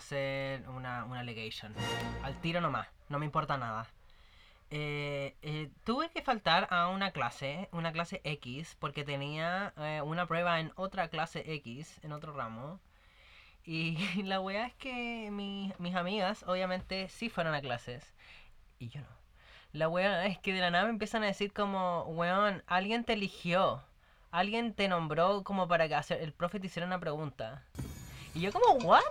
hacer una, una. Al tiro nomás, no me importa nada. Eh, eh, tuve que faltar a una clase, una clase X, porque tenía eh, una prueba en otra clase X, en otro ramo. Y la weá es que mi- mis amigas, obviamente, sí fueron a clases. Y yo no. La weá es que de la nada me empiezan a decir como, weón, alguien te eligió. Alguien te nombró como para que hacer, el profe te hiciera una pregunta. Y yo como, ¿what?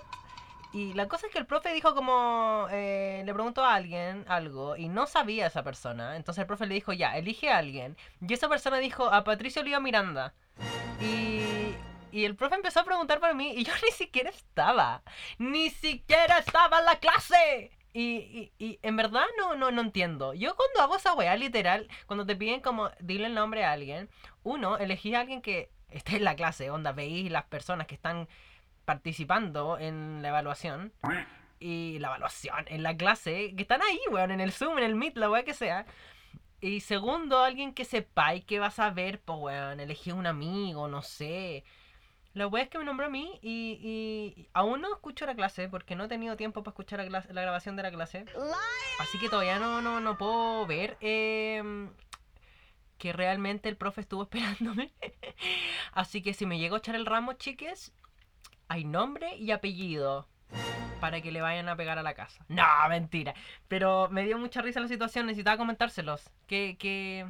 Y la cosa es que el profe dijo como, eh, le preguntó a alguien algo y no sabía esa persona. Entonces el profe le dijo, ya, elige a alguien. Y esa persona dijo, a Patricio Oliva Miranda. Y, y el profe empezó a preguntar por mí y yo ni siquiera estaba. Ni siquiera estaba en la clase. Y, y, y en verdad no, no, no entiendo. Yo cuando hago esa weá, literal, cuando te piden como dile el nombre a alguien, uno, elegí a alguien que esté en la clase, onda, veis las personas que están participando en la evaluación y la evaluación en la clase, que están ahí, weón, en el Zoom, en el Meet, la weá que sea. Y segundo, alguien que sepáis que vas a ver, pues weón, elegí un amigo, no sé. La weá es que me nombró a mí y, y aún no escucho la clase porque no he tenido tiempo para escuchar la, la grabación de la clase. Así que todavía no, no, no puedo ver em, que realmente el profe estuvo esperándome. Así que si me llego a echar el ramo, chiques, hay nombre y apellido para que le vayan a pegar a la casa. No, mentira. Pero me dio mucha risa la situación, necesitaba comentárselos. Que, que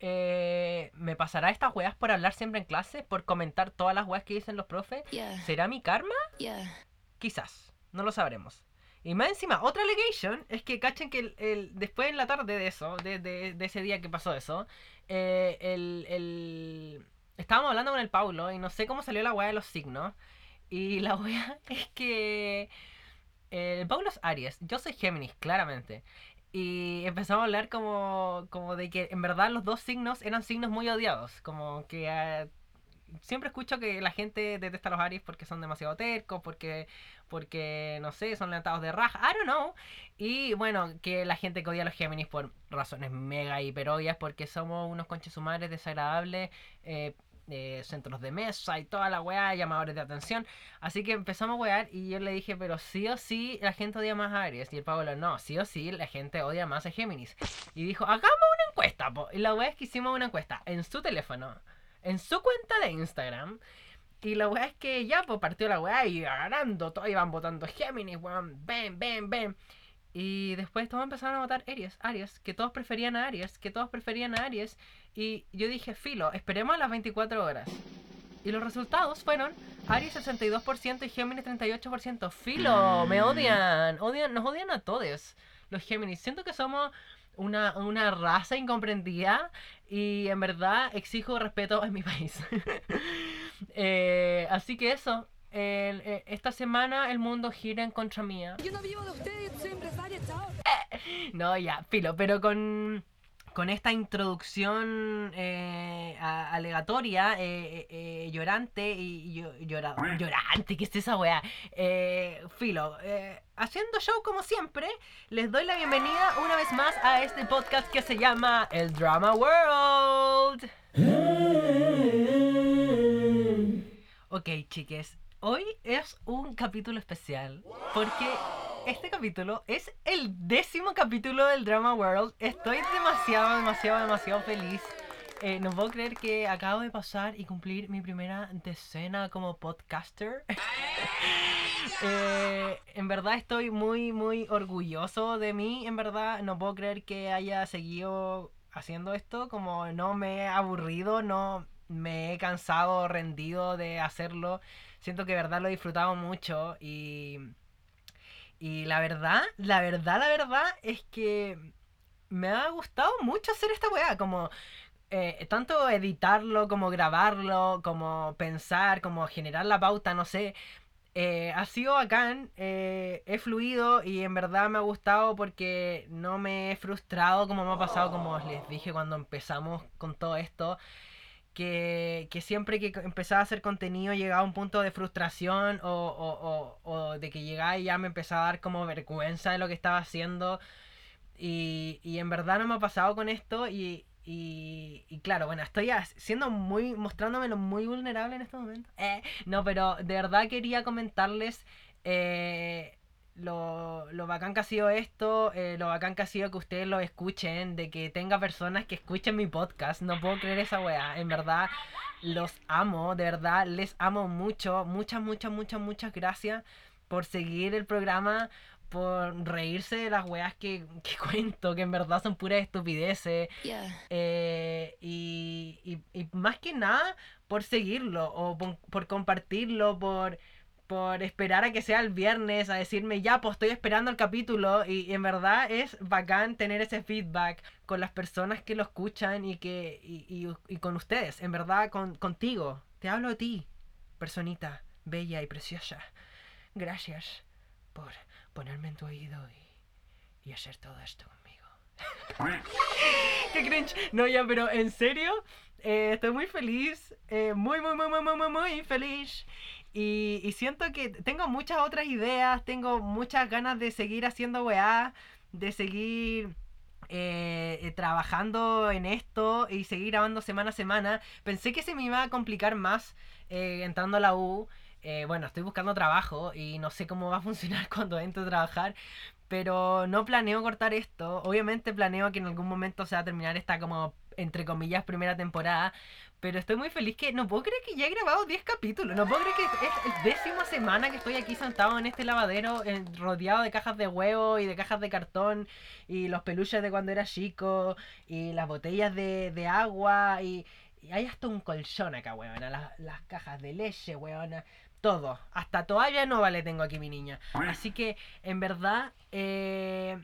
eh, me pasará estas weas por hablar siempre en clase, por comentar todas las weas que dicen los profes. Yeah, ¿Será mi karma? yeah. Quizás, no lo sabremos. Y más encima, otra allegation es que cachen que el, el- después en la tarde de eso, de, de- de ese día que pasó eso, eh, el, el- estábamos hablando con el Paulo y no sé cómo salió la weá de los signos. Y la weá es que eh, el Paulo es Aries, yo soy Géminis, claramente. Y empezamos a hablar como, como de que en verdad los dos signos eran signos muy odiados. Como que eh, siempre escucho que la gente detesta a los Aries porque son demasiado tercos, porque, porque no sé, son levantados de raja, I don't know. Y bueno, que la gente que odia a los Géminis por razones mega hiper obvias, porque somos unos conches sumares desagradables, eh, centros de mesa y toda la weá, llamadores de atención. Así que empezamos a wear y yo le dije, pero sí o sí la gente odia más a Aries. Y el Pablo, no, sí o sí la gente odia más a Géminis. Y dijo, hagamos una encuesta, po. Y la weá es que hicimos una encuesta en su teléfono, en su cuenta de Instagram. Y la weá es que ya, pues partió la weá y ganando, todos iban votando Géminis, weón, ven, ven, ven. Y después todos empezaron a votar Aries, Aries, que todos preferían a Aries, que todos preferían a Aries. Y yo dije, filo, esperemos a las 24 horas. Y los resultados fueron Aries 62% y Géminis 38%. Filo, me odian, odian, nos odian a todos los Géminis. Siento que somos una, una raza incomprendida y en verdad exijo respeto en mi país. Eh, así que eso, el- eh, esta semana el mundo gira en contra mía. Yo no vivo de ustedes, soy empresaria, chao. No, ya, filo, pero con, con esta introducción eh, a- alegatoria, eh, eh, llorante y y llo- llora- llorante, ¿qué es esa weá? Eh, filo, eh, haciendo show como siempre, les doy la bienvenida una vez más a este podcast que se llama El Drama World. Ok, chiques, hoy es un capítulo especial porque este capítulo es el décimo capítulo del Drama World. Estoy demasiado, demasiado, demasiado feliz. Eh, no puedo creer que acabo de pasar y cumplir mi primera decena como podcaster. Eh, en verdad estoy muy, muy orgulloso de mí. En verdad no puedo creer que haya seguido haciendo esto. Como no me he aburrido, no me he cansado, rendido de hacerlo. Siento que verdad lo he disfrutado mucho y... Y la verdad, la verdad, la verdad es que me ha gustado mucho hacer esta weá, como eh, tanto editarlo, como grabarlo, como pensar, como generar la pauta, no sé. Eh, ha sido bacán, eh, he fluido y en verdad me ha gustado porque no me he frustrado como me ha pasado, como les dije cuando empezamos con todo esto que, que siempre que empezaba a hacer contenido llegaba a un punto de frustración o, o- o- o de que llegaba y ya me empezaba a dar como vergüenza de lo que estaba haciendo. Y, y en verdad no me ha pasado con esto y, y, y claro, bueno, estoy siendo muy, mostrándomelo muy vulnerable en este momento. Eh, no, pero de verdad quería comentarles eh, lo, lo bacán que ha sido esto, eh, lo bacán que ha sido que ustedes lo escuchen, de que tenga personas que escuchen mi podcast. No puedo creer esa weá. En verdad, los amo, de verdad, les amo mucho. Muchas, muchas, muchas, muchas gracias por seguir el programa, por reírse de las weas que, que cuento, que en verdad son puras estupideces. Yeah. Eh, y, y- y más que nada por seguirlo o por, por compartirlo, por, por esperar a que sea el viernes, a decirme ya, pues estoy esperando el capítulo y, en verdad es bacán tener ese feedback con las personas que lo escuchan y, que, y, y- y con ustedes, en verdad con, contigo. Te hablo a ti, personita bella y preciosa. Gracias por ponerme en tu oído y, y hacer todo esto conmigo. ¡Qué cringe! No, ya, pero en serio, eh, estoy muy feliz. eh, muy, muy, muy, muy, muy, muy, muy feliz. Y, y siento que tengo muchas otras ideas, tengo muchas ganas de seguir haciendo weá, de seguir eh, eh, trabajando en esto y seguir grabando semana a semana. Pensé que se me iba a complicar más eh, entrando a la U. Bueno, estoy buscando trabajo y no sé cómo va a funcionar cuando entre a trabajar. Pero no planeo cortar esto. Obviamente planeo que en algún momento se va a terminar esta como, entre comillas, primera temporada. Pero estoy muy feliz que no puedo creer que ya he grabado 10 capítulos. No puedo creer que es es décima semana que estoy aquí sentado en este lavadero, rodeado de cajas de huevo y de cajas de cartón. Y los peluches de cuando era chico. Y las botellas de, de agua. Y, y hay hasta un colchón acá, weona. Las, las cajas de leche, weona. Todo. Hasta toalla no vale tengo aquí mi niña. Así que, en verdad, eh,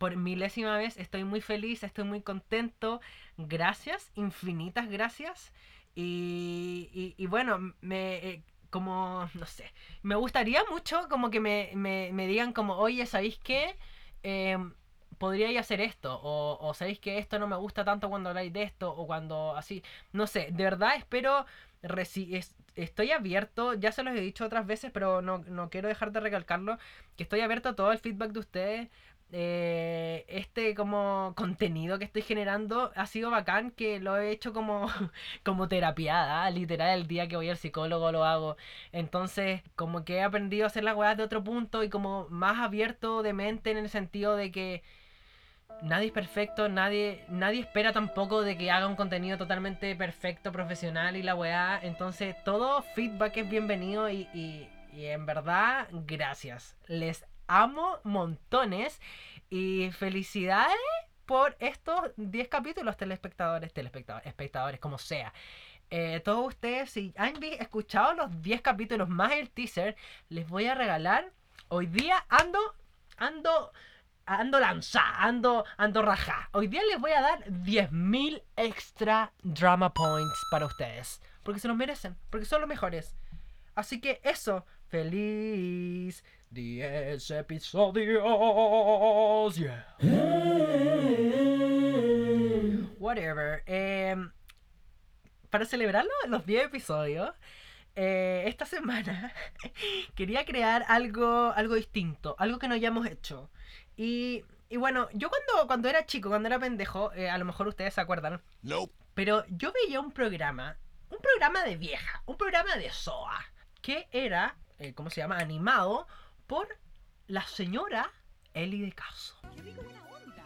por milésima vez estoy muy feliz, estoy muy contento. Gracias, infinitas gracias. Y, y, y bueno, me... eh, como, no sé, me gustaría mucho como que me, me, me digan como, oye, ¿sabéis qué? Em, podríais hacer esto, o, o sabéis que esto no me gusta tanto cuando habláis de esto, o cuando así, no sé, de verdad espero, reci- es- estoy abierto, ya se los he dicho otras veces, pero no, no quiero dejar de recalcarlo, que estoy abierto a todo el feedback de ustedes. Eh, este como contenido que estoy generando ha sido bacán que lo he hecho como como terapiada literal el día que voy al psicólogo lo hago entonces como que he aprendido a hacer las weas de otro punto y como más abierto de mente en el sentido de que nadie es perfecto, nadie, nadie espera tampoco de que haga un contenido totalmente perfecto, profesional y la weá. Entonces, todo feedback es bienvenido y, y- y en verdad, gracias. Les amo montones y felicidades por estos 10 capítulos, telespectadores, telespectadores, espectadores, como sea. Eh, todos ustedes, si han escuchado los 10 capítulos más el teaser, les voy a regalar. Hoy día ando, ando ando lanzada, ando, ando raja. Hoy día les voy a dar 10.000 extra drama points para ustedes. Porque se los merecen, porque son los mejores. Así que eso, feliz 10 episodios. Yeah. Whatever. em, para celebrarlo, los 10 episodios, eh, esta semana quería crear algo, algo distinto, algo que no hayamos hecho. Y, y bueno, yo cuando, cuando era chico, cuando era pendejo, eh, a lo mejor ustedes se acuerdan, Nope. pero yo veía un programa, un programa de vieja, un programa de SOA, que era, eh, ¿cómo se llama? Animado por la señora Eli de Caso.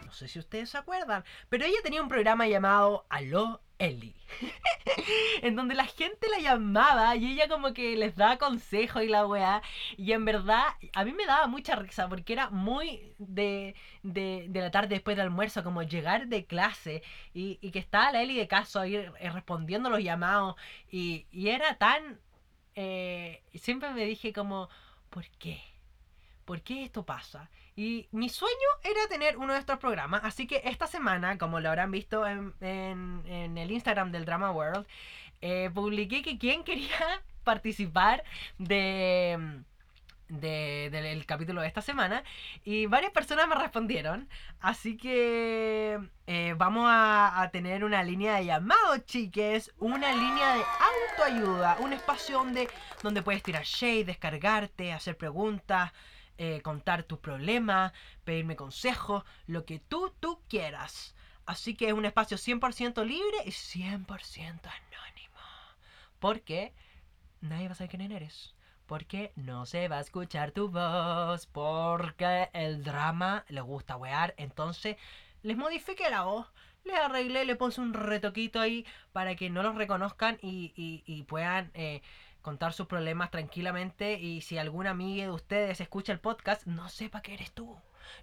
No sé si ustedes se acuerdan, pero ella tenía un programa llamado Aló Eli, en donde la gente la llamaba y ella como que les daba consejos y la weá. Y en verdad, a mí me daba mucha risa porque era muy de, de, de la tarde después del almuerzo, como llegar de clase y, que estaba la Eli de caso ahí eh, respondiendo los llamados. Y, y era tan... eh, siempre me dije como, ¿por qué? ¿Por qué esto pasa? Y mi sueño era tener uno de estos programas, así que esta semana, como lo habrán visto en, en- en el Instagram del Drama World, eh, publiqué que quien quería participar de, de- del capítulo de esta semana y varias personas me respondieron, así que eh, vamos a, a tener una línea de llamado, chiques, una línea de autoayuda, un espacio donde, donde puedes tirar shade, descargarte, hacer preguntas eh, contar tus problemas, pedirme consejos, lo que tú, tú quieras. Así que es un espacio 100% libre y 100% anónimo. Porque nadie va a saber quién eres. Porque no se va a escuchar tu voz. Porque el drama le gusta wear. Entonces, les modifiqué la voz. Les arreglé, le puse un retoquito ahí para que no los reconozcan y, y- y puedan eh, contar sus problemas tranquilamente. Y si alguna amiga de ustedes escucha el podcast, no sepa que eres tú.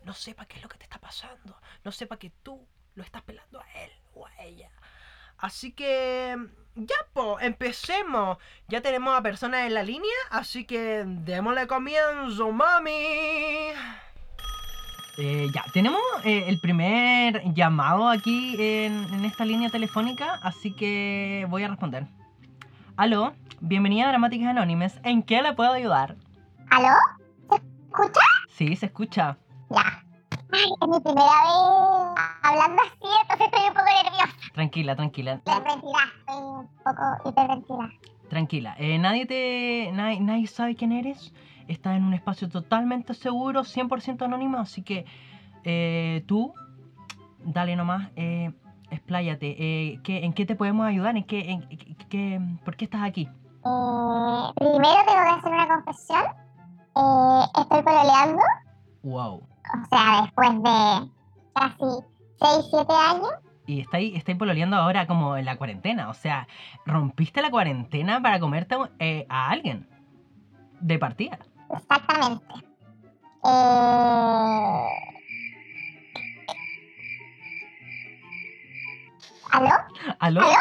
No sepa qué es lo que te está pasando. No sepa que tú lo estás pelando a él o a ella. Así que ya, po, empecemos. Ya tenemos a personas en la línea, así que démosle comienzo, mami. Eh, ya, tenemos eh, el primer llamado aquí en, en esta línea telefónica, así que voy a responder. Aló, bienvenida a Dramáticas Anónimas. ¿En qué le puedo ayudar? ¿Aló? ¿Se escucha? Sí, se escucha. Ya. Ay, es mi primera vez hablando así, entonces estoy un poco nerviosa. Tranquila, tranquila. Hiperventilada, estoy un poco hiperventilada. Tranquila, eh, nadie te. Nadie, nadie sabe quién eres. Estás en un espacio totalmente seguro, 100% anónimo, así que eh, tú, dale nomás, eh, expláyate. Eh, ¿qué- ¿En qué te podemos ayudar? ¿En qué, en, qué- ¿Por qué estás aquí? Eh, primero tengo que hacer una confesión. Eh, estoy pololeando, Wow. o sea, después de casi 6, 7 años. Y estáis, estáis pololeando ahora como en la cuarentena. O sea, rompiste la cuarentena para comerte eh, a alguien. De partida. Exactamente. Eh... ¿Aló? ¿Aló?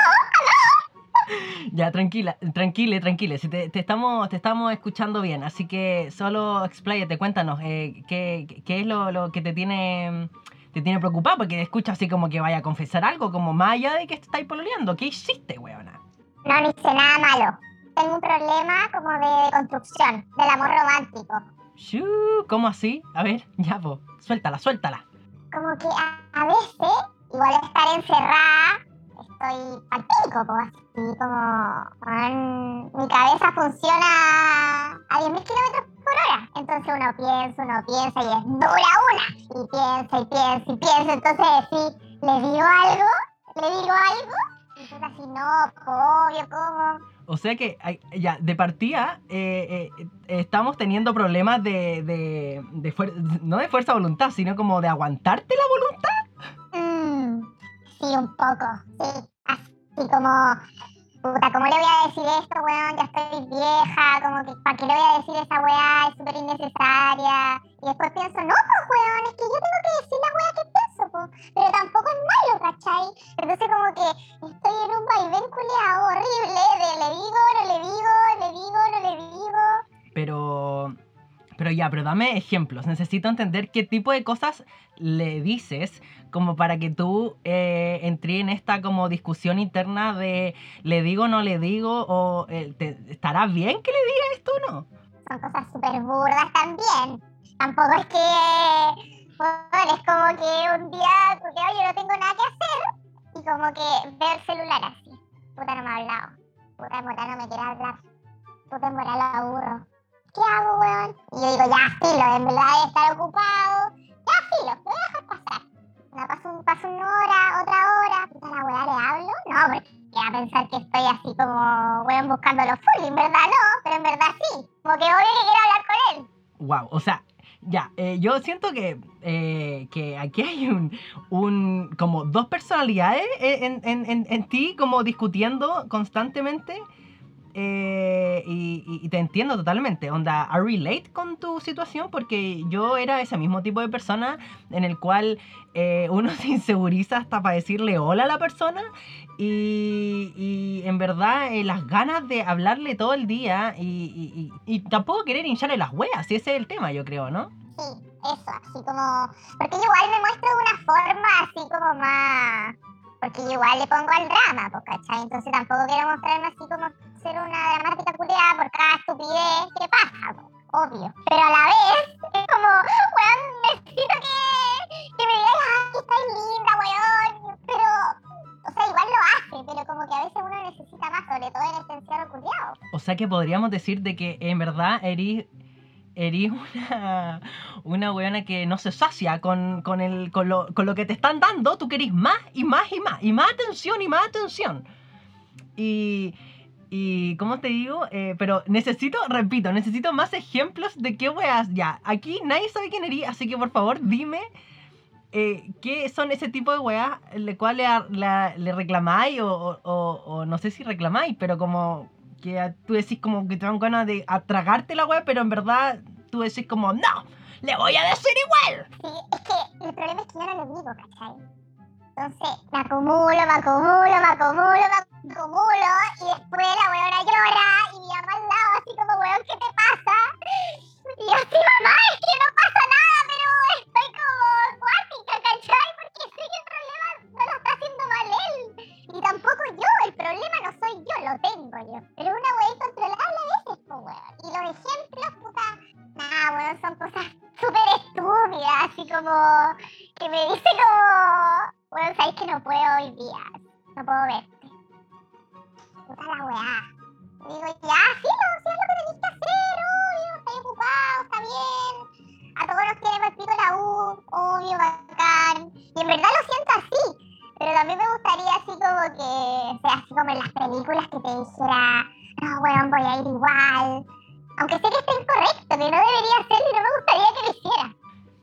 Ya, tranquila, tranquile, tranquile. Si te, te estamos, te estamos escuchando bien, así que solo expláyate, cuéntanos, eh, ¿qué, qué es lo, lo que te tiene, te tiene preocupado? Porque te escucho así como que vaya a confesar algo, como más allá de que estáis pololeando. ¿Qué hiciste, weona? No, no hice nada malo. Tengo un problema como de construcción, del amor romántico. ¿Cómo así? A ver, ya, po, suéltala, suéltala. Como que a, a veces, igual estar encerrada, estoy al pues así como mi cabeza funciona a 10.000 kilómetros por hora. Entonces uno piensa, uno piensa y es dura una. Y piensa y piensa y piensa. Entonces sí, le digo algo, le digo algo. Tú así, no, obvio, ¿cómo? O sea que, ya, de partida, eh, eh, estamos teniendo problemas de, de, de no de fuerza voluntad, sino como de aguantarte la voluntad. Sí, un poco, sí. Así como, puta, ¿cómo le voy a decir esto, weón? Ya estoy vieja, como que, ¿para qué le voy a decir esa weá? Es súper innecesaria. Y después pienso, no, pues, weón, es que yo tengo que decir la weá que pienso, pues. Pero tampoco es malo, ¿cachai? Entonces como que estoy en un vaivén culiado horrible de le digo, no le digo, le digo, no le digo. Pero, pero ya, pero dame ejemplos. Necesito entender qué tipo de cosas le dices como para que tú eh, entres en esta como discusión interna de le digo, no le digo, o eh, te- ¿estará bien que le diga esto o no? son cosas súper burdas también. Tampoco es que, bueno, es como que un día, porque oye, no tengo nada que hacer, y como que veo el celular así. Puta, no me ha hablado. Puta, verdad no me quiere hablar. Puta, en lo aburro. ¿Qué hago, weón? Y yo digo, ya, filo, en verdad debe estar ocupado. Ya, filo, lo voy a dejar pasar. Me paso, paso una hora, otra hora. Puta, la weá le hablo. No, porque va a pensar que estoy así como, weón, buscando los full. En verdad no, pero en verdad sí. Como que obvio que quiero hablar con él. Wow, o sea, ya, eh, yo siento que, eh, que aquí hay un, un, como dos personalidades en, en- en- en ti, como discutiendo constantemente. Eh, y, y- te entiendo totalmente. Onda, I relate con tu situación porque yo era ese mismo tipo de persona en el cual eh, uno se inseguriza hasta para decirle hola a la persona y, y en verdad eh, las ganas de hablarle todo el día y, y- tampoco querer hincharle las hueas, y ese es el tema, yo creo, ¿no? Sí, eso, así como. Porque yo igual me muestro de una forma así como más. Porque yo igual le pongo al drama, pues, ¿cachai? Entonces tampoco quiero mostrarme así como ser una dramática culiada por cada estupidez que pasa, obvio. Pero a la vez, es como, weón, necesito que, que me digas, ay, que estás linda, weón. Pero, o sea, igual lo hace, pero como que a veces uno necesita más, sobre todo en este encierro culiado. O sea que podríamos decir de que en verdad eres, eres una, una weona que no se sacia con, con, el, con, lo, con lo que te están dando, tú querés más y más y más, y más atención y más atención. Y, Y, ¿cómo te digo? Eh, pero necesito, repito, necesito más ejemplos de qué weas. Ya, aquí nadie sabe quién eres, así que por favor dime eh, qué son ese tipo de weas le cual le, le reclamáis o, o- o- no sé si reclamáis, pero como que tú decís como que te dan ganas de atragarte la wea, pero en verdad tú decís como, no, le voy a decir igual. Sí, es que el problema es que no lo digo, ¿cachai? Entonces me acumulo, me acumulo, me acumulo, me acumulo y después la weona llora y mi mamá al lado así como, weón, ¿qué te pasa? Y yo mamá, es que no pasa nada, pero estoy como acuática, ¿cachai? Porque sé que el problema no lo está haciendo mal él. Y tampoco yo, el problema no soy yo, lo tengo yo. Pero una weá incontrolable a veces, pues weón. Y los ejemplos, puta, nada, weón, son cosas súper estúpidas, así como que me dice como, bueno, sabes que no puedo hoy día, no puedo verte. Puta la weá. Digo, ya, sí, no, sí es lo que tenés que hacer, obvio, estoy ocupado, está bien. A todos nos tiene mal pico la U, obvio, bacán. Y en verdad lo siento así. Pero también me gustaría así como que, sea así como en las películas que te dijera, no, weón, voy a ir igual. Aunque sé que está incorrecto, que no debería hacerlo y no me gustaría que lo hiciera.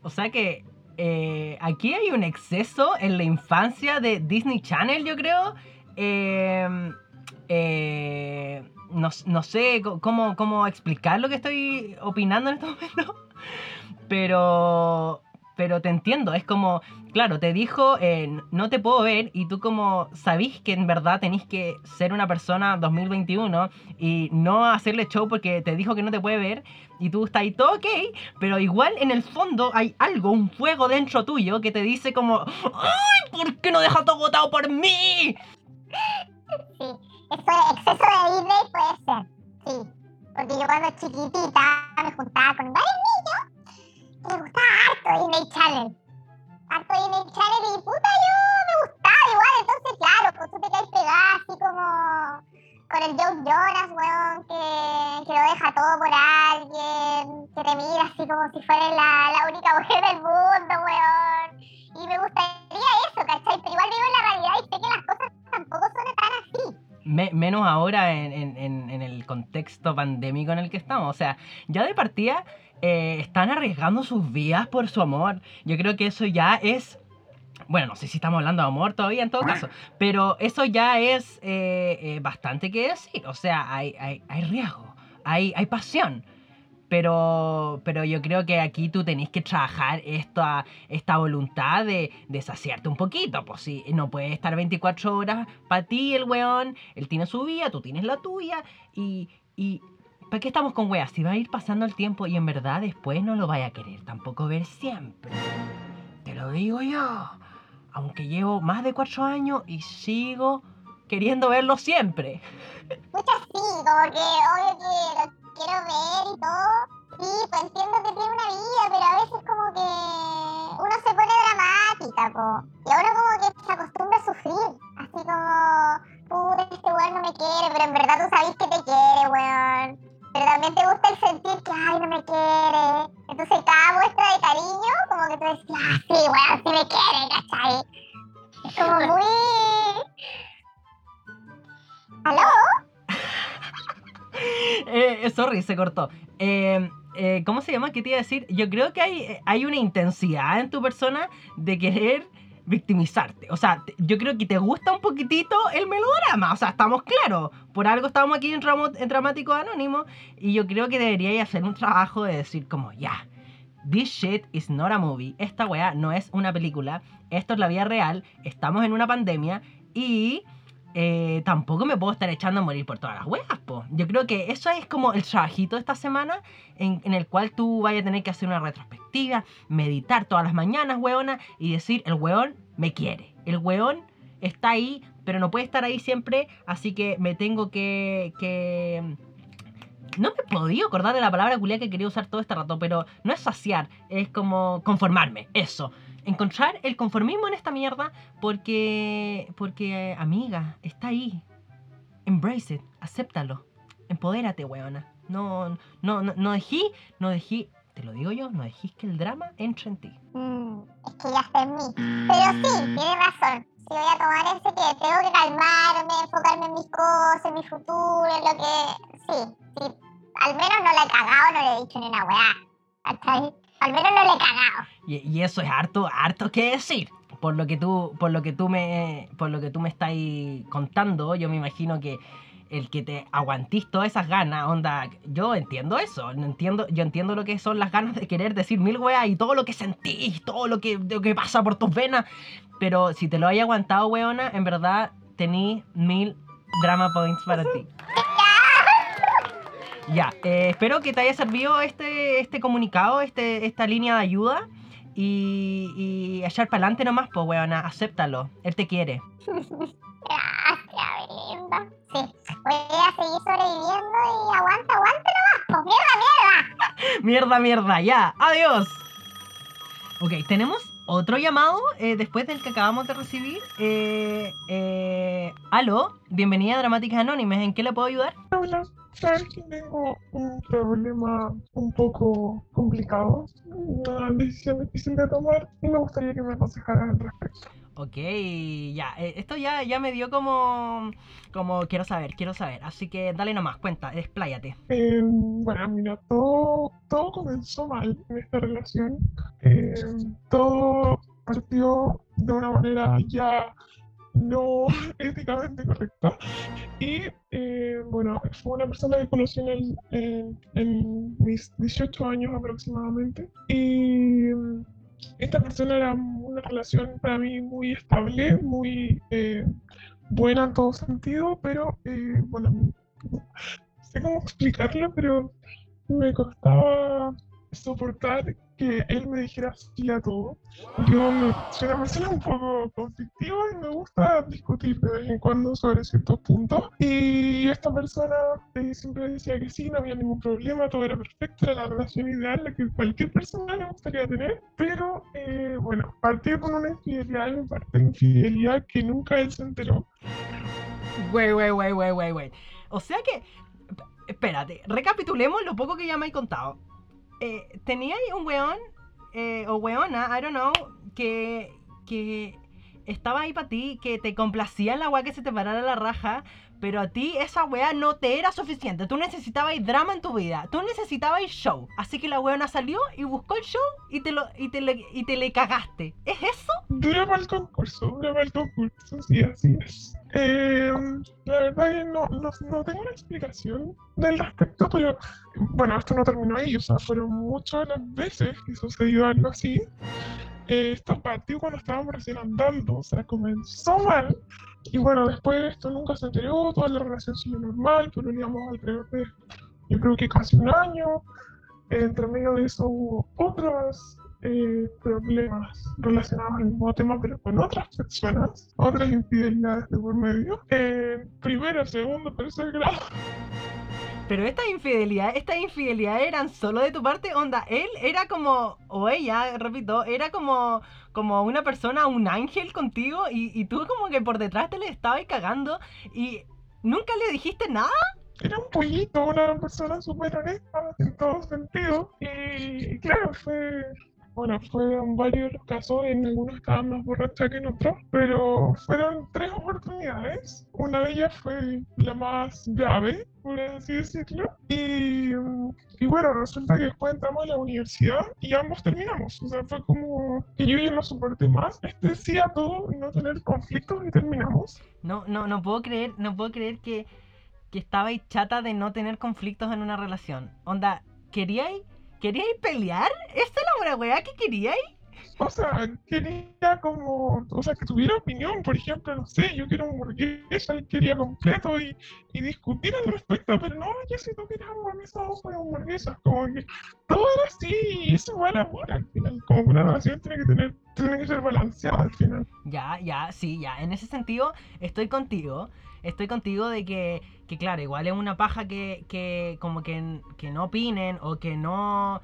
O sea que eh, aquí hay un exceso en la infancia de Disney Channel, yo creo. Eh, eh, no, sé cómo explicar lo que estoy opinando en este momento. Pero, pero te entiendo. Es como, claro, te dijo, eh, no te puedo ver. Y tú como sabís que en verdad tenés que ser una persona 2021 y no hacerle show porque te dijo que no te puede ver. Y tú estás ahí todo ok, pero igual en el fondo hay algo, un fuego dentro tuyo que te dice como, ¡ay! ¿Por qué no dejas todo votado por mí? Sí, eso de exceso de Disney puede ser. Sí, porque yo cuando chiquitita me juntaba con varios niños que les gustaba Disney Channel. Harto Disney Channel y puta yo me gustaba igual, entonces claro, pues tú te caes pegada así como con el Joe Jonas, weón, que, que lo deja todo por alguien, que te mira así como si fuera la, la única mujer del mundo, weón. Y me gustaría eso, ¿cachai? Pero igual vivo en la realidad y sé que las cosas tampoco son tan así. Me- menos ahora en, en- en- el contexto pandémico en el que estamos. O sea, ya de partida eh, están arriesgando sus vidas por su amor. Yo creo que eso ya es... Bueno, no sé si estamos hablando de amor todavía en todo caso, pero eso ya es eh, eh, bastante que decir. O sea, hay, hay, hay riesgo, hay, hay pasión. Pero, pero yo creo que aquí tú tenés que trabajar esta, esta voluntad de, de saciarte un poquito. Pues si no puede estar 24 horas para ti el weón, él tiene su vida, tú tienes la tuya. Y, y ¿para qué estamos con weas? Si va a ir pasando el tiempo y en verdad después no lo vaya a querer tampoco ver siempre. Te lo digo yo. Aunque llevo más de 4 años y sigo queriendo verlo siempre. Muchas sí, como que obvio que lo quiero ver y todo. Sí, pues entiendo que tiene una vida, pero a veces como que uno se pone dramática, po. Y ahora como que se acostumbra a sufrir. Así como, puta, este weón no me quiere, pero en verdad tú sabes que también te gusta el sentir que, ay, no me quiere. Entonces cada muestra de cariño, como que tú decís, ah, sí, weón, sí me quiere, ¿cachai? Es como muy... ¿Aló? Eh, sorry, se cortó. Eh, eh, ¿Cómo se llama? ¿Qué te iba a decir? Yo creo que hay, hay una intensidad en tu persona de querer victimizarte. O sea, yo creo que te gusta un poquitito el melodrama. O sea, estamos claros. Por algo estamos aquí en, en Dramático Anónimo. Y yo creo que deberíais hacer un trabajo de decir como, ya, this shit is not a movie. Esta weá no es una película. Esto es la vida real. Estamos en una pandemia. Y eh, tampoco me puedo estar echando a morir por todas las weas, po. Yo creo que eso es como el trabajito de esta semana en, el cual tú vayas a tener que hacer una retrospectiva, meditar todas las mañanas, weona, y decir, el weón me quiere. El weón está ahí, pero no puede estar ahí siempre, así que me tengo que... que... No me he podido acordar de la palabra culia que quería usar todo este rato, pero no es saciar, es como conformarme, eso. Encontrar el conformismo en esta mierda porque, porque, amiga, está ahí. Embrace it, acéptalo. Empodérate, weona. No, no, no, no dejí, no dejí, te lo digo yo, no dejís que el drama entre en ti. Mm, es que ya está en mí. Pero sí, tiene razón. Si voy a tomar ese que tengo que calmarme, enfocarme en mis cosas, en mi futuro, en lo que. Sí, sí. Al menos no le he cagado, no le he dicho ni una weá. ¿Cachai? Al menos no le he cagado. Y, y eso es harto, harto que decir. Por lo que tú, por lo que tú me, por lo que tú me estás contando, yo me imagino que el que te aguantís todas esas ganas, onda, yo entiendo eso, entiendo, yo entiendo lo que son las ganas de querer decir mil weas y todo lo que sentís, todo lo que, lo que pasa por tus venas, pero si te lo hay aguantado, weona, en verdad tení mil drama points para ti. Ya, eh, espero que te haya servido este, este comunicado, este, esta línea de ayuda. Y, y echar para adelante nomás, pues, weona, acéptalo. Él te quiere. Gracias, Belinda. Sí, voy a seguir sobreviviendo y aguanta, aguanta nomás. Pues mierda, mierda. Mierda, mierda, ya. Adiós. Ok, tenemos otro llamado eh, después del que acabamos de recibir. Eh, eh, aló, bienvenida a Dramáticas Anónimas. ¿En qué le puedo ayudar? Hola, sabes que tengo un problema un poco complicado, una decisión difícil de tomar y me gustaría que me aconsejaran al respecto. Ok, ya, eh, esto ya, ya me dio como, como quiero saber, quiero saber. Así que dale nomás, cuenta, expláyate. Eh, bueno, mira, todo, todo comenzó mal en esta relación. Eh, todo partió de una manera ya no éticamente correcta. Y eh, bueno, fue una persona que conocí en, en- mis 18 años aproximadamente. Y mm, esta persona era una relación para mí muy estable, muy eh, buena en todo sentido, pero eh, bueno, no sé cómo explicarlo, pero me costaba soportar que él me dijera sí a todo. Yo me- soy una persona un poco conflictiva y me gusta discutir de vez en cuando sobre ciertos puntos. Y esta persona eh, siempre decía que sí, no había ningún problema, todo era perfecto, era la relación ideal, la que cualquier persona le gustaría tener. Pero eh, bueno, partió con una infidelidad de parte, infidelidad que nunca él se enteró. Wey, wey, wey, wey, wey, wey. O sea que, espérate, recapitulemos lo poco que ya me he contado. Eh, tenía un weón, eh, o weona, I don't know, que, que estaba ahí para ti, que te complacía en la weá que se te parara la raja, pero a ti esa weá no te era suficiente. Tú necesitabas drama en tu vida, tú necesitabas show. Así que la weona salió y buscó el show y te, lo, y te, le, y te le cagaste. ¿Es eso? Duraba el concurso, duraba el concurso, sí, así es. Eh, la verdad que no, no, no tengo una explicación del respecto, pero bueno, esto no terminó ahí, o sea, fueron muchas las veces que sucedió algo así. Esto partió cuando estábamos recién andando, o sea, comenzó mal. Y bueno, después de esto nunca se enteró, toda la relación siguió normal, pero íbamos alrededor de, yo creo que casi un año. Entre medio de eso hubo otros eh, problemas relacionados al mismo tema, pero con otras personas, otras infidelidades de por medio. Eh, primero, segundo, tercer grado. Pero estas infidelidades, estas infidelidades eran solo de tu parte, onda, él era como, o ella, repito, era como, como una persona, un ángel contigo y, y tú como que por detrás te le estabas cagando y nunca le dijiste nada. Era un pollito, una persona súper honesta en todo sentido. Y claro, fue. Bueno, fueron varios los casos, en algunos estaban más borracha que en otros, pero fueron tres oportunidades. Una de ellas fue la más grave, por así decirlo. Y, y bueno, resulta que después entramos a la universidad y ambos terminamos. O sea, fue como que yo ya no soporté más. Este sí a todo no tener conflictos y terminamos. No, no, no puedo creer, no puedo creer que, que estabais chata de no tener conflictos en una relación. Onda, ¿queríais, queríais pelear? ¿Esa es la buena weá que queríais? O sea, quería como, o sea, que tuviera opinión, por ejemplo, no sé, yo quiero hamburguesa, él quería completo y, y discutir al respecto, pero no, yo si tú quieres hamburguesa, vamos por hamburguesas, como que todo era así, y eso va al amor al final, como que una relación tiene que tener, tiene que ser balanceada al final. Ya, ya, sí, ya. En ese sentido, estoy contigo. Estoy contigo de que, que claro, igual es una paja que, que como que, que no opinen o que no,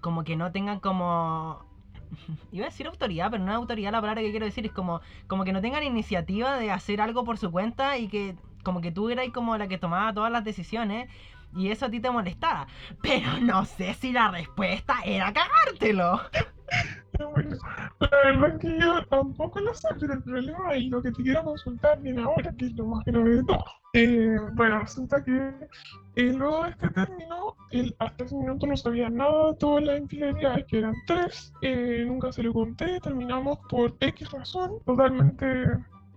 como que no tengan como... Iba a decir autoridad, pero no es autoridad la palabra que quiero decir. Es como, como que no tengan iniciativa de hacer algo por su cuenta y que como que tú eras como la que tomaba todas las decisiones y eso a ti te molestaba. Pero no sé si la respuesta era cagártelo. La verdad es que yo tampoco lo sé, pero el problema y lo que te quiero consultar bien ahora, que es lo más grave de todo. Eh, bueno, resulta que eh, luego de este término, él hasta ese minuto no sabía nada de todas las infidelidades, que eran tres, eh, nunca se lo conté, terminamos por X razón, totalmente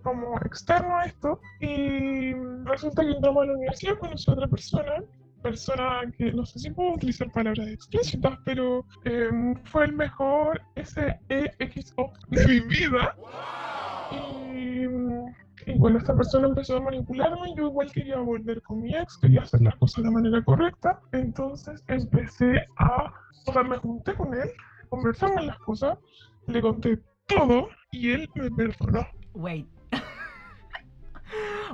como externo a esto, y resulta que entramos a la universidad, conocí a otra persona, persona que no sé si puedo utilizar palabras explícitas, pero em, fue el mejor SEXO de mi vida. Y, y bueno, esta persona empezó a manipularme, yo igual quería volver con mi ex, quería hacer las cosas de manera correcta, entonces empecé a, o sea, me junté con él, conversamos las cosas, le conté todo y él me perdonó. Wait.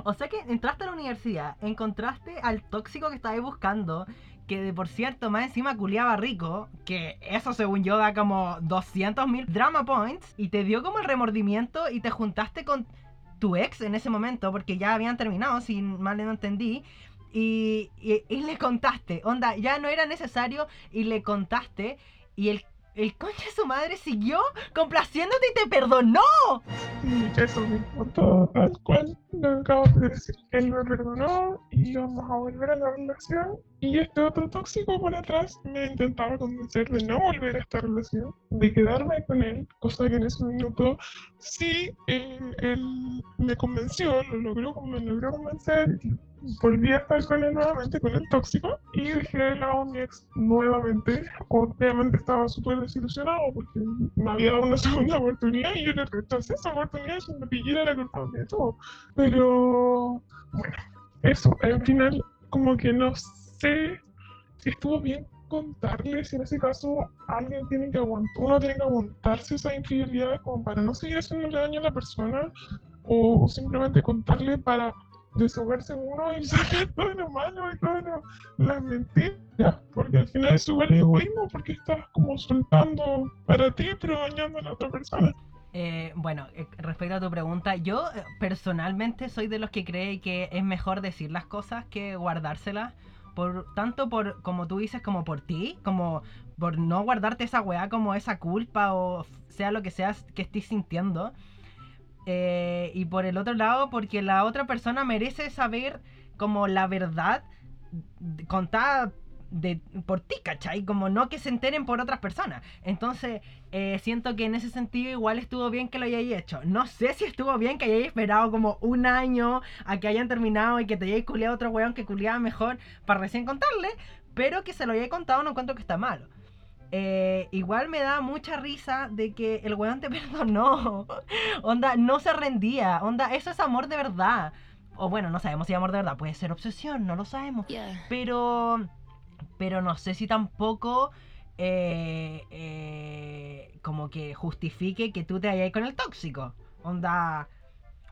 O sea que entraste a la universidad, encontraste al tóxico que estabas buscando, que de por cierto, más encima culiaba rico, que eso según yo da como 200 mil drama points, y te dio como el remordimiento y te juntaste con tu ex en ese momento, porque ya habían terminado, si mal no entendí. Y, y, le contaste, onda, ya no era necesario y le contaste y el el concha de su madre siguió complaciéndote y te perdonó. Eso mismo, todo tal cual lo acabas de decir. Él me perdonó y vamos a volver a la relación. Y este otro tóxico por atrás me intentaba convencer de no volver a esta relación, de quedarme con él, cosa que en ese minuto sí, él, él me convenció, lo logró, me logró convencer volví a estar con él nuevamente, con el tóxico, y dejé de lado a mi ex nuevamente. Obviamente estaba súper desilusionado porque me había dado una segunda oportunidad y yo le rechacé esa oportunidad y me pillera la culpable de todo. Pero, bueno, eso, al final, como que no sé si estuvo bien contarle si en ese caso alguien tiene que aguantar, uno tiene que aguantarse esa infidelidad como para no seguir haciéndole daño a la persona o simplemente contarle para desahogarse uno y sacar todo lo malo y todas las mentiras, porque al final es súper egoísmo porque estás como soltando para ti pero dañando a la otra persona. Eh, bueno, eh, respecto a tu pregunta, yo eh, personalmente soy de los que cree que es mejor decir las cosas que guardárselas. Por, tanto por, como tú dices, como por ti, como por no guardarte esa weá, como esa culpa o sea lo que sea que estés sintiendo. Eh, y por el otro lado, porque la otra persona merece saber como la verdad contada de, por ti, ¿cachai? Como no que se enteren por otras personas. Entonces, eh, siento que en ese sentido igual estuvo bien que lo hayáis hecho. No sé si estuvo bien que hayáis esperado como un año a que hayan terminado y que te hayáis culiado otro weón que culiaba mejor para recién contarle, pero que se lo hayáis contado no encuentro que está malo. Eh, igual me da mucha risa de que el weón te perdonó. Onda, no se rendía. Onda, eso es amor de verdad. O bueno, no sabemos si es amor de verdad. Puede ser obsesión, no lo sabemos. Pero. Pero no sé si tampoco. Eh, eh, como que justifique que tú te vayas con el tóxico. Onda.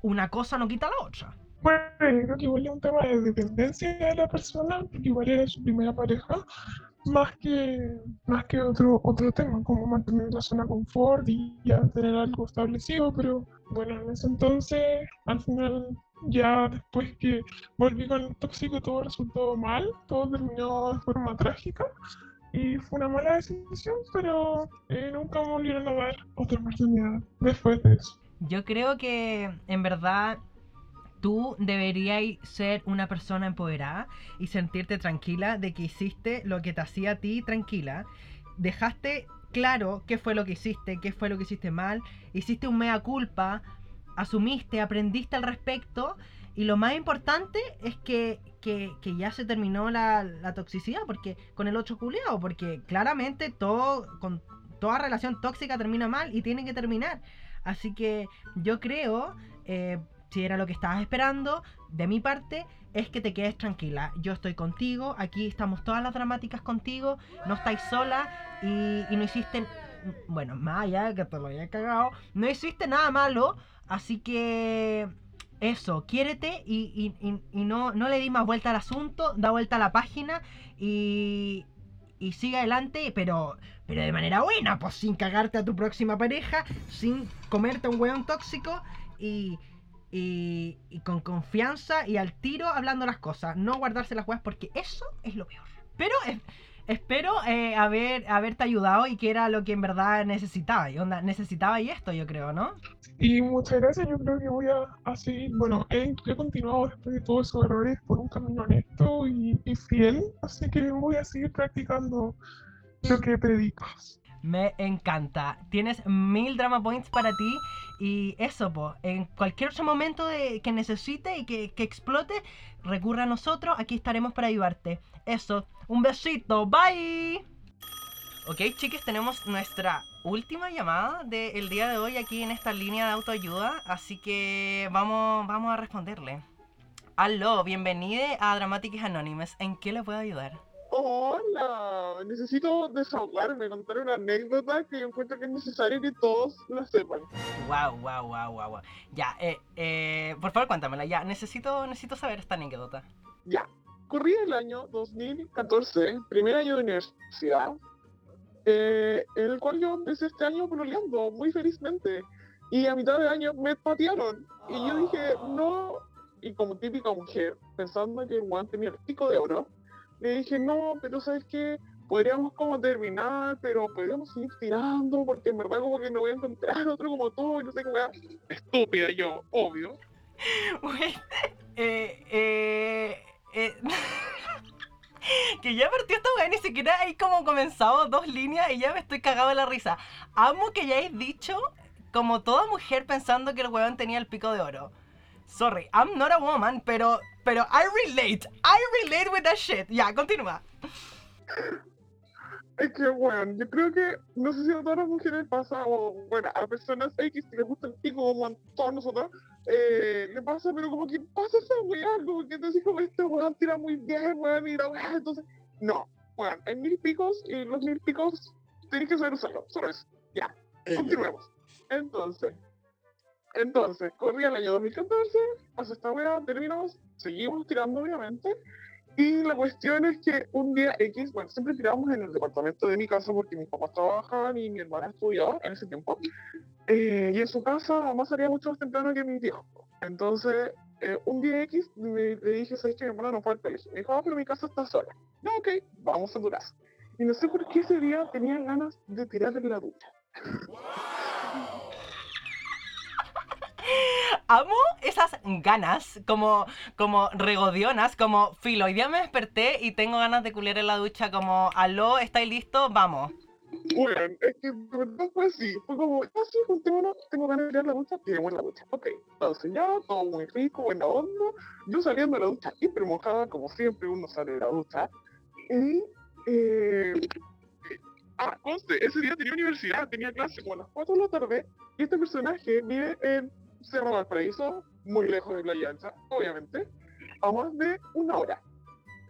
Una cosa no quita la otra. Bueno, creo que igual es un tema de dependencia de la persona, porque igual era su primera pareja más que, más que otro, otro tema, como mantener la zona confort y ya tener algo establecido, pero bueno, en ese entonces, al final, ya después que volví con el tóxico, todo resultó mal, todo terminó de forma trágica y fue una mala decisión, pero eh, nunca volvieron a dar otra oportunidad después de eso. Yo creo que en verdad tú deberías ser una persona empoderada y sentirte tranquila de que hiciste lo que te hacía a ti tranquila. Dejaste claro qué fue lo que hiciste, qué fue lo que hiciste mal, hiciste un mea culpa, asumiste, aprendiste al respecto y lo más importante es que, que, que ya se terminó la, la, toxicidad porque con el 8 culeado, porque claramente todo, con toda relación tóxica termina mal y tiene que terminar. Así que yo creo, eh, si era lo que estabas esperando, de mi parte, es que te quedes tranquila. Yo estoy contigo, aquí estamos todas las dramáticas contigo, no estáis sola y, no hiciste, bueno, más allá que te lo haya cagado, no hiciste nada malo, así que eso, quiérete y, no, no le di más vuelta al asunto, da vuelta a la página y, y sigue adelante, pero, pero de manera buena, pues sin cagarte a tu próxima pareja, sin comerte a un weón tóxico y, y, y, con confianza y al tiro hablando las cosas. No guardarse las weas porque eso es lo peor. Pero espero eh, haber, haberte ayudado y que era lo que en verdad necesitaba. Y onda, necesitaba y esto, yo creo, ¿no? Y muchas gracias, yo creo que voy a, a seguir, bueno, he, he continuado después de todos esos errores por un camino honesto y, y fiel, así que voy a seguir practicando lo que predicas. Me encanta. Tienes mil drama points para ti. Y eso, pues, en cualquier otro momento de, que necesite y que, que explote, recurra a nosotros. Aquí estaremos para ayudarte. Eso, un besito. Bye. Ok, chicas, tenemos nuestra última llamada del día de hoy aquí en esta línea de autoayuda. Así que vamos, vamos a responderle. Aló, bienvenida a Dramatics Anonymous. ¿En qué le puedo ayudar? Hola, necesito desahogarme, contar una anécdota que encuentro que es necesario que todos la sepan. Wow, wow, wow, wow, wow. Ya, eh, eh, por favor cuéntamela, ya, necesito, necesito saber esta anécdota. Ya, corría el año 2014, primer año de universidad, eh, en el cual yo empecé este año pololeando muy felizmente. Y a mitad de año me patearon. Y yo dije, no. Y como típica mujer, pensando que el guan tenía el pico de oro, le dije, no, pero ¿sabes qué? Podríamos como terminar, pero podríamos seguir tirando, porque en verdad como que no voy a encontrar otro como tú, y no sé qué. Estúpida yo, obvio. Eh, eh, eh, que ya partió esta weá, ni siquiera hay como comenzado dos líneas y ya me estoy cagado de la risa. Amo que ya hayáis dicho, como toda mujer pensando que el weón tenía el pico de oro. Sorry, I'm not a woman, pero, pero I relate. I relate with that shit. Ya, continúa. Es que, bueno, yo creo que, no sé si a todas las mujeres pasa, o bueno, a personas X que les gusta el pico como a todos nosotros, eh, le pasa, pero como que pasa esa weá, como que te decís como este weón tira muy bien, weón, y la weá, entonces, no, bueno, hay mil picos y los mil picos tenés que saber usarlos, solo eso, ya, continuemos. Entonces, entonces, corría el año 2014, pasó esta weá, terminamos, seguimos tirando obviamente, y la cuestión es que un día X, bueno, siempre tirábamos en el departamento de mi casa porque mis papás trabajaban y mi hermana estudiaba en ese tiempo. Eh, y en su casa mamá salía mucho más temprano que mi tío. Entonces, eh, un día X me- le dije, ¿sabes que mi hermana no fue al colegio? Me dijo, ah, pero mi casa está sola. No, ok, vamos a Durazno. Y no sé por qué ese día tenía ganas de tirar en la ducha. Amo esas ganas, como, como regodionas, como filo. Hoy día me desperté y tengo ganas de culiar en la ducha, como, aló, ¿estáis listos? Vamos. Bueno, es que de verdad fue así. Fue como, ah, sí, juntémonos, tengo ganas de tirar la ducha, tiremos la ducha. Ok, entonces ya, todo muy rico, buena onda. Yo saliendo de la ducha hiper mojada, como siempre uno sale de la ducha. Y, eh, ah, conste, ese día tenía universidad, tenía clase como a las 4 de la tarde. Y este personaje vive en Cerro Valparaíso, muy lejos de Playa Ancha, obviamente, a más de una hora.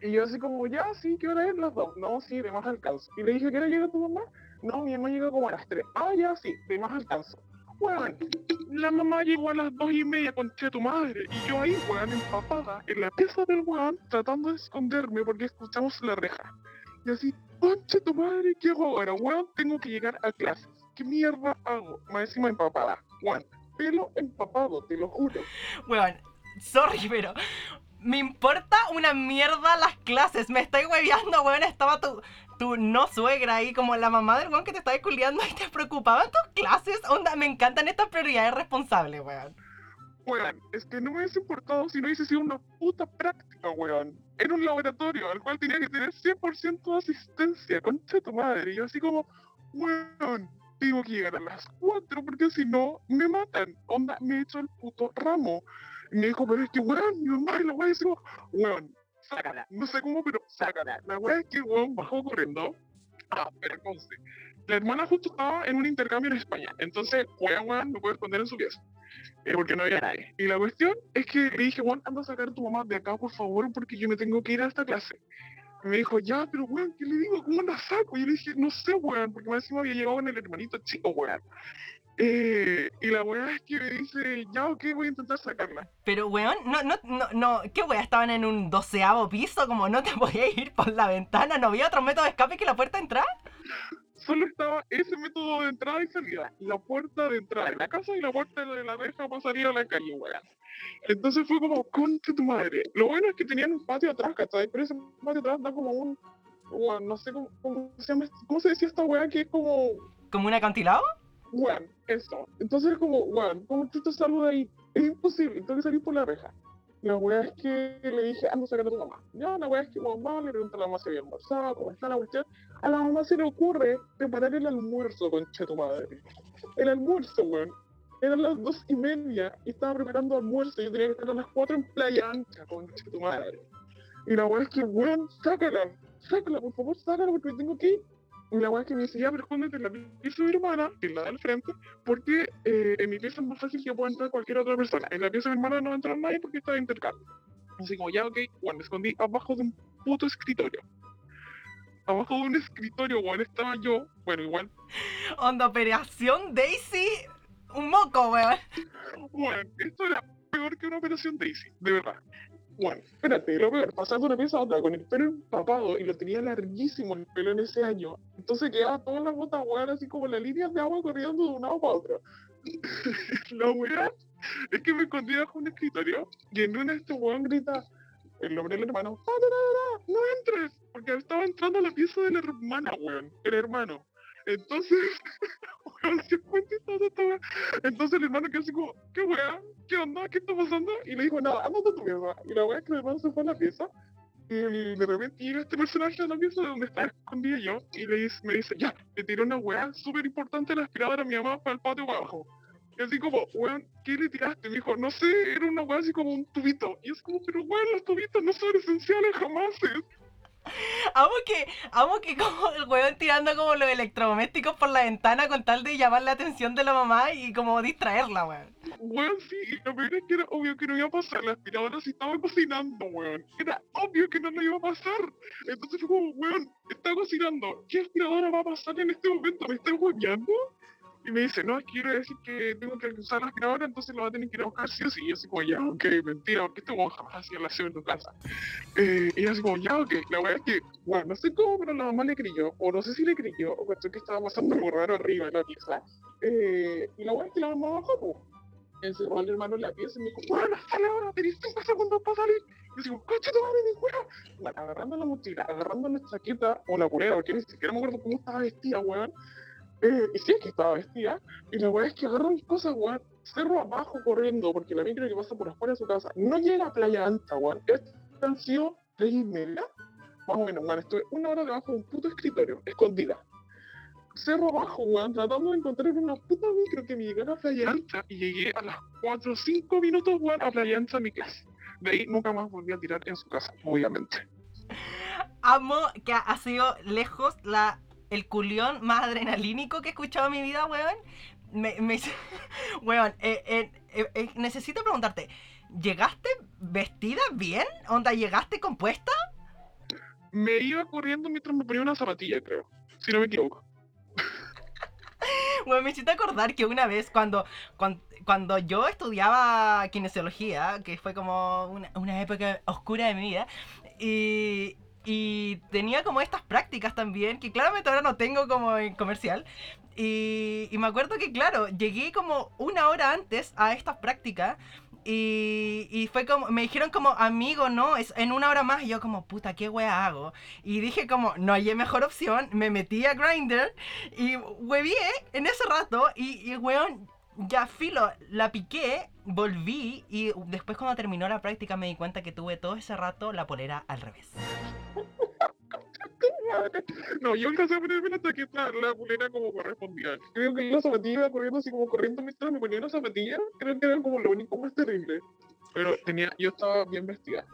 Y yo así como, ya, sí, ¿qué hora es? Las dos. No, sí, de más alcanzo. Y le dije, ¿qué hora llega tu mamá? No, mi mamá llega como a las 3. Ah, ya, sí, de más alcanzo. Weón, la mamá llegó a las dos y media con tu madre. Y yo ahí, weón, empapada, en la pieza del weón, tratando de esconderme porque escuchamos la reja. Y así, conche tu madre, ¿qué hago ahora? Weón, tengo que llegar a clases. ¿Qué mierda hago? Más encima empapada. Weón, pelo empapado, te lo juro. Weón, sorry, pero me importa una mierda las clases. Me estoy hueveando, weón. Estaba tu, tu no suegra ahí, como la mamá del weón que te estaba culiando y te preocupaban tus clases. Onda, me encantan estas prioridades responsables, weón. Weón, es que no me hubiese importado si no hubiese sido una puta práctica, weón. Era un laboratorio al cual tenía que tener 100% de asistencia, concha de tu madre. Y yo así como, weón, tengo que llegar a las 4 porque si no, me matan. Onda, me he hecho el puto ramo. Y me dijo, pero es que, weón, mi mamá y la weá dice, weón, sácala. No sé cómo, pero sácala. La weá es que weón bajó corriendo. Ah, pero conste. La hermana justo estaba en un intercambio en España. Entonces, weón, weón, no puede esconder en su pieza eh, porque no había nadie. Y la cuestión es que le dije, Juan, anda a sacar a tu mamá de acá, por favor, porque yo me tengo que ir a esta clase. Me dijo, ya, pero weón, ¿qué le digo? ¿Cómo la saco? Y yo le dije, no sé, weón, porque más encima había llegado con el hermanito chico, weón. Eh, y la weá es que me dice, ya, ok, voy a intentar sacarla. Pero, weón, no, no, no, no, ¿qué weón? Estaban en un doceavo piso, como no te podías ir por la ventana, ¿no había otro método de escape que la puerta de entrada? Solo estaba ese método de entrada y salida. La puerta de entrada de la casa y la puerta de la reja para salir a la calle, weón. Entonces fue como, concha tu madre. Lo bueno es que tenían un patio atrás, ¿cachai? Pero ese patio atrás da como un weón, no sé cómo, cómo se llama, cómo se decía esta weá que es como, ¿Como un acantilado? weón, eso. Entonces es como, weón, ¿cómo chuto salgo de ahí? Es imposible, tengo que salir por la reja. La weá es que le dije, anda a sacar a tu mamá. Ya, la weá es que mamá le pregunta a la mamá si había almorzado, cómo está la cuestión. A la mamá se le ocurre preparar el almuerzo, concha tu madre. El almuerzo, weón. Eran las dos y media y estaba preparando almuerzo. Yo tenía que estar a las cuatro en playa ancha, concha tu madre. Y la weá es que, weón, sácala, sácala, por favor, sácala porque tengo que ir. Y la weá es que me dice, ya, pero en la pieza de mi hermana, que es la del frente, porque eh, en mi pieza es más fácil que pueda entrar cualquier otra persona. En la pieza de mi hermana no va a entrar nadie porque está de intercambio. Así como, ya, ok, bueno, me escondí abajo de un puto escritorio. Abajo de un escritorio, weón, estaba yo, bueno, igual, Onda, Operación Daisy. Un moco, weón. Bueno, esto era peor que una operación Daisy, de verdad. Bueno, espérate, lo peor, pasando de una pieza a otra con el pelo empapado y lo tenía larguísimo el pelo en ese año. Entonces quedaba todas las gotas, weón, así como las líneas de agua corriendo de un lado para otro. la weá es que me escondí bajo un escritorio y en una este weón grita el nombre del hermano, "Ah, no entres, porque estaba entrando a la pieza de la hermana, weón, el hermano. Entonces. Entonces el hermano quedó así como, ¿qué weá? ¿Qué onda? ¿Qué está pasando? Y le dijo, nada, anda a tu pieza. Y la weá que el hermano se fue a la pieza. Y de repente llega este personaje a la pieza donde estaba escondida yo. Y le dice, me dice, ya, le tiró una weá súper importante la aspiradora a mi mamá para el patio abajo. Y así como, weón, ¿qué le tiraste? Me dijo, no sé, era una weá así como un tubito. Y es como, pero weón, los tubitos no son esenciales jamás. Amo que, amo que como el weón tirando como los electrodomésticos por la ventana con tal de llamar la atención de la mamá y como distraerla, weón. Weón, sí, lo peor es que era obvio que no iba a pasar. La aspiradora sí estaba cocinando, weón. Era obvio que no lo iba a pasar. Entonces fue como, weón, está cocinando. ¿Qué aspiradora va a pasar en este momento? ¿Me estás hueveando? Y me dice, no, es que quiero decir que tengo que usar la aspiradora, entonces lo va a tener que ir a buscar sí o sí. Y yo así como, ya, ok, mentira, porque este weón jamás hacía la aseo en tu casa. Eh, y yo así como, ya, ok. La verdad es que, bueno, no sé cómo, pero la mamá le creyó, o no sé si le creyó, o pensó que estaba pasando algo raro arriba en la pieza. Eh, y la verdad es que la mamá bajó, pues encerró al hermano en la pieza y me dijo, bueno, hasta la hora, tenés cinco segundos para salir. Y yo digo, coche, madre, mi weón. Agarrando la mochila, agarrando la chaqueta o la polera, porque ni siquiera me acuerdo cómo estaba vestida, weón. Eh, y sí es que estaba vestida. Y la weá es que agarró mis cosas, weón. Cerro abajo corriendo, porque la micro que pasa por afuera de su casa no llega a Playa Ancha, weón. Han sido tres y media. Más o menos, weón. Estuve una hora debajo de un puto escritorio, escondida cerro abajo, weón, tratando de encontrar una puta micro que me llegara a Playa Ancha y llegué a las 4 o 5 minutos, weón, a Playa Ancha a mi clase. De ahí nunca más volví a tirar en su casa, obviamente. Amo que ha sido lejos la, el culión más adrenalínico que he escuchado en mi vida, weón. Me, me weón, eh, eh, eh, necesito preguntarte, ¿llegaste vestida bien? ¿Onda llegaste compuesta? Me iba corriendo mientras me ponía una zapatilla, creo, si no me equivoco. Bueno, me hiciste acordar que una vez cuando, cuando, cuando yo estudiaba kinesiología, que fue como una, una época oscura de mi vida, y, y tenía como estas prácticas también, que claramente ahora no tengo como en comercial, y, y me acuerdo que, claro, llegué como una hora antes a estas prácticas. Y, y fue como, me dijeron como, amigo, no, es en una hora más. Y yo como, puta, ¿qué wea hago? Y dije como, no hay mejor opción. Me metí a Grindr y huevié en ese rato. Y, y weón, ya filo, la piqué, volví. Y después cuando terminó la práctica me di cuenta que tuve todo ese rato la polera al revés. No, yo alcancé a ponerme la chaqueta, la pulera como correspondía. Creo que la zapatilla corriendo así como corriendo mientras me ponía una zapatilla. Creo que era como lo único más terrible. Pero tenía, yo estaba bien vestida.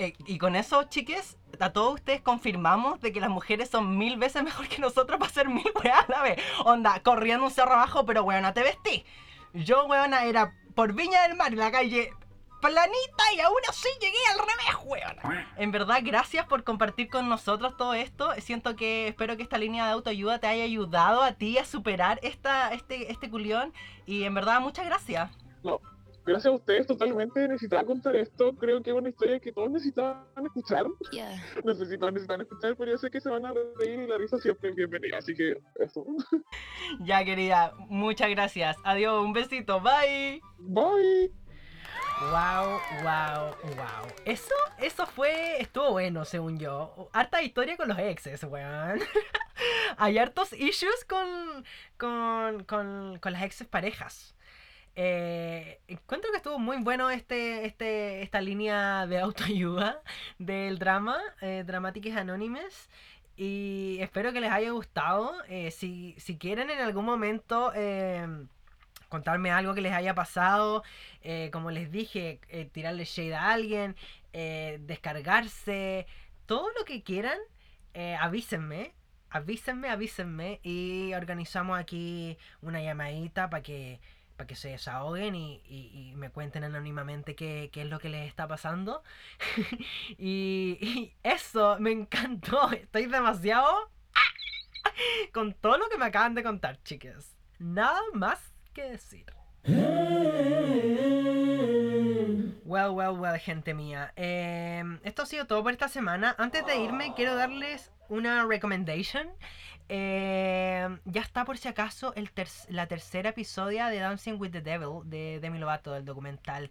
Eh, y con eso, chiques, a todos ustedes confirmamos de que las mujeres son mil veces mejor que nosotros para hacer mil weas a la vez. Onda, corriendo un cerro abajo, pero weona, te vestí. Yo, weona, era por Viña del Mar, en la calle planita y aún así llegué al revés, weona. En verdad, gracias por compartir con nosotros todo esto. Siento que, espero que esta línea de autoayuda te haya ayudado a ti a superar esta, este, este culión. Y en verdad, muchas gracias. Gracias a ustedes, totalmente necesitaba contar esto. Creo que es una historia que todos necesitaban escuchar. Yeah. Necesitan, necesitan escuchar, pero yo sé que se van a reír y la risa siempre es bienvenida. Así que eso. Ya, querida, muchas gracias. Adiós, un besito, bye. Bye. Wow, wow, wow. Eso, eso fue, estuvo bueno, según yo. Harta historia con los exes, weón. Hay hartos issues con, con, con, con las exes parejas. Eh, encuentro que estuvo muy bueno este, este, esta línea de autoayuda del drama, eh, Dramáticas Anónimes. Y espero que les haya gustado. Eh, si, si quieren en algún momento eh, contarme algo que les haya pasado, eh, como les dije, tirarle shade a alguien, descargarse, todo lo que quieran, avísenme. Avísenme, avísenme y organizamos aquí una llamadita para que, para que se desahoguen y, y- y me cuenten anónimamente qué, qué es lo que les está pasando. y, y eso, me encantó. Estoy demasiado con todo lo que me acaban de contar, chicas. Nada más que decir. Well, well, well, gente mía. Em, esto ha sido todo por esta semana. Antes de irme, quiero darles una recommendation. Em, ya está por si acaso el ter- la tercera episodio de Dancing with the Devil de Demi Lovato, del documental.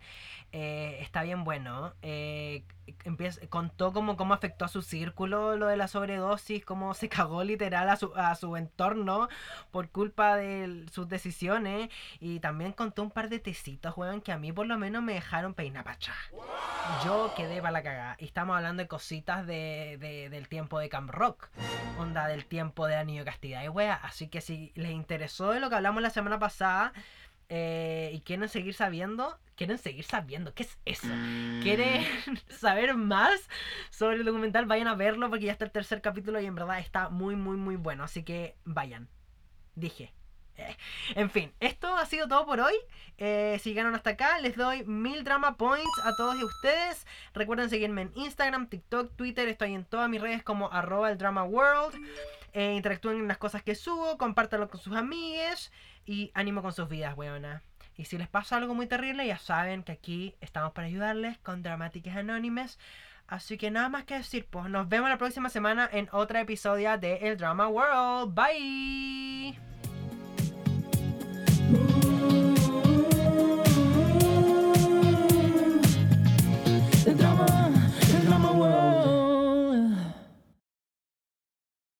Eh, está bien bueno. Eh, contó como cómo afectó a su círculo lo de la sobredosis, cómo se cagó literal a su, a su entorno por culpa de sus decisiones. Y también contó un par de tecitos, weón, que a mí por lo menos me dejaron peinar pa' atrás. Yo quedé para la cagada. Y estamos hablando de cositas de, de- del tiempo de Camp Rock. Onda del tiempo de Anillo Castidad y wea. Así que si les interesó de lo que hablamos la semana pasada eh, y quieren seguir sabiendo, quieren seguir sabiendo, ¿qué es eso? ¿Quieren saber más sobre el documental? Vayan a verlo porque ya está el tercer capítulo y en verdad está muy, muy, muy bueno. Así que vayan. Dije. Eh, En fin, esto ha sido todo por hoy. Eh, si llegaron hasta acá, les doy mil drama points a todos y ustedes. Recuerden seguirme en Instagram, TikTok, Twitter. Estoy en todas mis redes como arroba el drama world. Eh, interactúen en las cosas que subo, compártanlo con sus amigues y ánimo con sus vidas, weona. Y si les pasa algo muy terrible, ya saben que aquí estamos para ayudarles con Dramáticas Anónimes. Así que nada más que decir, pues nos vemos la próxima semana en otro episodio de El Drama World. Bye.